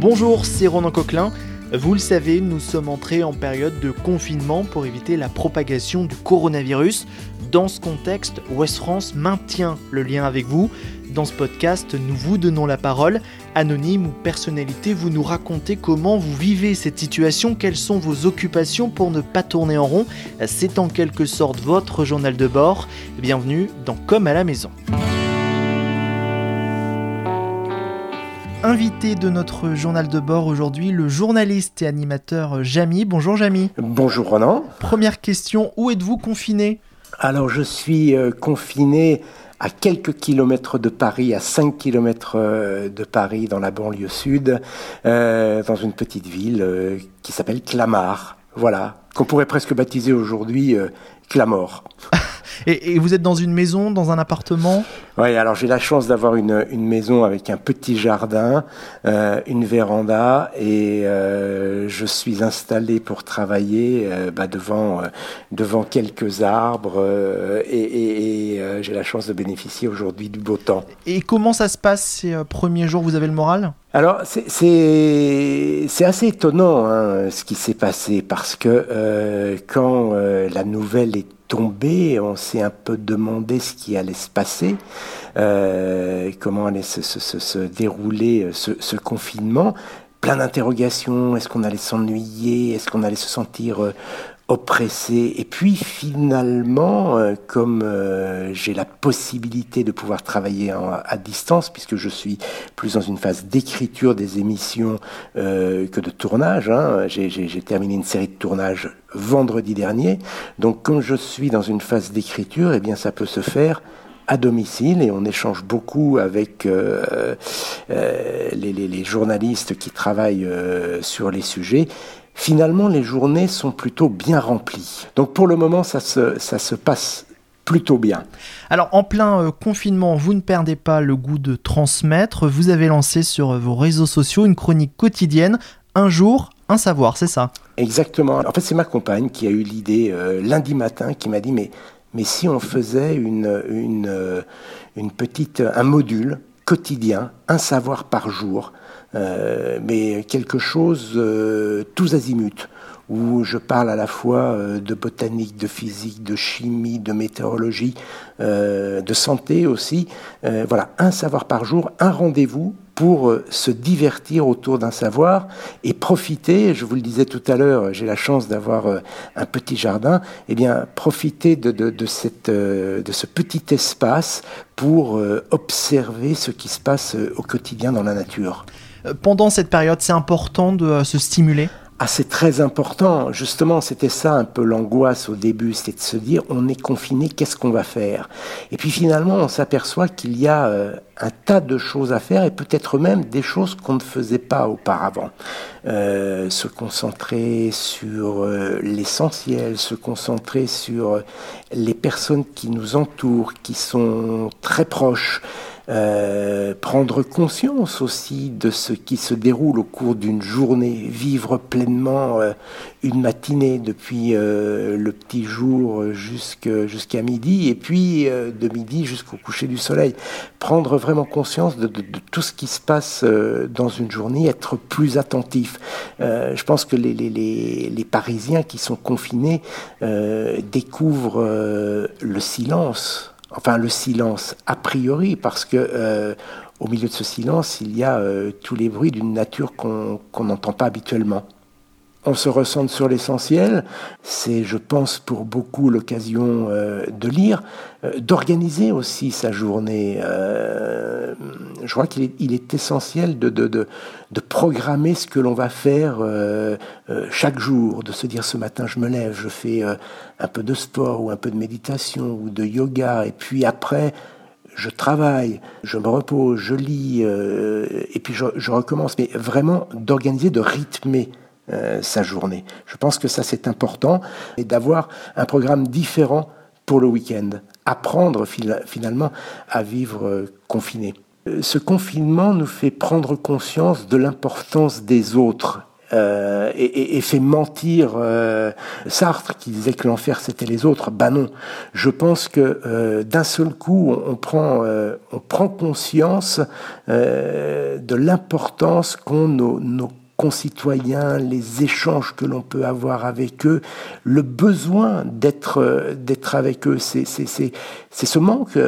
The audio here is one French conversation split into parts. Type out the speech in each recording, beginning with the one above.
Bonjour, c'est Ronan Coquelin. Vous le savez, nous sommes entrés en période de confinement pour éviter la propagation du coronavirus. Dans ce contexte, West France maintient le lien avec vous. Dans ce podcast, nous vous donnons la parole. Anonyme ou personnalité, vous nous racontez comment vous vivez cette situation, quelles sont vos occupations pour ne pas tourner en rond. C'est en quelque sorte votre journal de bord. Bienvenue dans Comme à la maison. Invité de notre journal de bord aujourd'hui, le journaliste et animateur Jamy. Bonjour Jamy. Bonjour Ronan. Première question, où êtes-vous confiné? Alors je suis euh, confiné à quelques kilomètres de Paris, à 5 kilomètres euh, de Paris, dans la banlieue sud, euh, dans une petite ville qui s'appelle Clamart. Voilà, qu'on pourrait presque baptiser aujourd'hui Clamor. Et, vous êtes dans une maison, dans un appartement? Oui, alors j'ai la chance d'avoir une, maison avec un petit jardin, euh, une véranda, et euh, je suis installé pour travailler euh, bah, devant, euh, devant quelques arbres, euh, et, et, et j'ai la chance de bénéficier aujourd'hui du beau temps. Et comment ça se passe ces premiers jours? Vous avez le moral? Alors c'est assez étonnant hein, ce qui s'est passé parce que euh, quand euh, la nouvelle est tombée, on s'est un peu demandé ce qui allait se passer, euh, comment allait se, se, se, se dérouler ce, ce, confinement. Plein d'interrogations, est-ce qu'on allait s'ennuyer, est-ce qu'on allait se sentir euh, oppressé? Et puis finalement, euh, comme euh, j'ai la possibilité de pouvoir travailler en, à distance, puisque je suis plus dans une phase d'écriture des émissions euh, que de tournage, hein, j'ai terminé une série de tournages vendredi dernier. Donc comme je suis dans une phase d'écriture, eh bien ça peut se faire à domicile et on échange beaucoup avec euh, euh, les, les, les, journalistes qui travaillent euh, sur les sujets finalement les journées sont plutôt bien remplies. Donc pour le moment, ça se, ça se passe plutôt bien. Alors en plein euh, confinement, vous ne perdez pas le goût de transmettre. Vous avez lancé sur vos réseaux sociaux une chronique quotidienne, un jour, un savoir, c'est ça? Exactement. En fait, c'est ma compagne qui a eu l'idée euh, lundi matin, qui m'a dit mais, mais si on faisait euh, une petite, un module quotidien, un savoir par jour, euh, mais quelque chose euh, tous azimuts, où je parle à la fois de botanique, de physique, de chimie, de météorologie, de santé aussi. Voilà, un savoir par jour, un rendez-vous pour se divertir autour d'un savoir et profiter, je vous le disais tout à l'heure, j'ai la chance d'avoir un petit jardin, eh bien profiter de, de, cette, de ce petit espace pour observer ce qui se passe au quotidien dans la nature. Pendant cette période, c'est important de se stimuler? Ah, c'est très important. Justement, c'était ça un peu l'angoisse au début, c'était de se dire on est confiné, qu'est-ce qu'on va faire? Et puis finalement, on s'aperçoit qu'il y a euh, un tas de choses à faire et peut-être même des choses qu'on ne faisait pas auparavant. Euh, se concentrer sur euh, l'essentiel, se concentrer sur les personnes qui nous entourent, qui sont très proches. Euh, prendre conscience aussi de ce qui se déroule au cours d'une journée, vivre pleinement euh, une matinée depuis euh, le petit jour jusqu'à jusqu midi et puis de midi jusqu'au coucher du soleil. Prendre vraiment conscience de, de, tout ce qui se passe dans une journée, être plus attentif. je pense que les, les, les, les, Parisiens qui sont confinés découvrent le silence enfin le silence a priori, parce que euh, au milieu de ce silence, il y a euh, tous les bruits d'une nature qu'on n'entend pas habituellement. On se ressente sur l'essentiel, c'est, je pense, pour beaucoup l'occasion euh, de lire, euh, d'organiser aussi sa journée. Euh, je crois qu'il est, il est essentiel de, de, de, de programmer ce que l'on va faire euh, euh, chaque jour, de se dire ce matin je me lève, je fais euh, un peu de sport ou un peu de méditation ou de yoga, et puis après je travaille, je me repose, je lis, et puis je, je recommence, mais vraiment d'organiser, de rythmer euh, sa journée. Je pense que ça c'est important et d'avoir un programme différent pour le week-end. Apprendre finalement à vivre euh, confiné. Ce confinement nous fait prendre conscience de l'importance des autres euh, et, fait mentir euh, Sartre qui disait que l'enfer c'était les autres. Ben non, je pense que euh, d'un seul coup on, prend on prend conscience de l'importance qu'ont nos, nos concitoyens, les échanges que l'on peut avoir avec eux, le besoin d'être d'être avec eux. C'est ce manque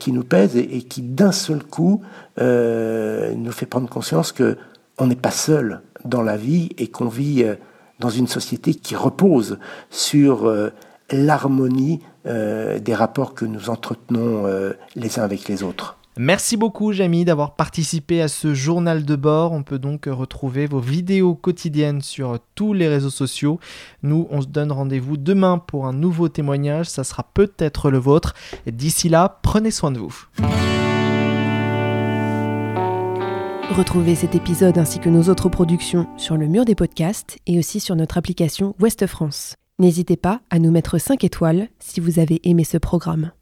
qui nous pèse et, qui d'un seul coup nous fait prendre conscience que on n'est pas seul dans la vie et qu'on vit euh, dans une société qui repose sur euh, l'harmonie euh, des rapports que nous entretenons les uns avec les autres. Merci beaucoup Jamy d'avoir participé à ce journal de bord. On peut donc retrouver vos vidéos quotidiennes sur tous les réseaux sociaux. Nous, on se donne rendez-vous demain pour un nouveau témoignage. Ça sera peut-être le vôtre. D'ici là, prenez soin de vous. Retrouvez cet épisode ainsi que nos autres productions sur le mur des podcasts et aussi sur notre application Ouest France. N'hésitez pas à nous mettre 5 étoiles si vous avez aimé ce programme.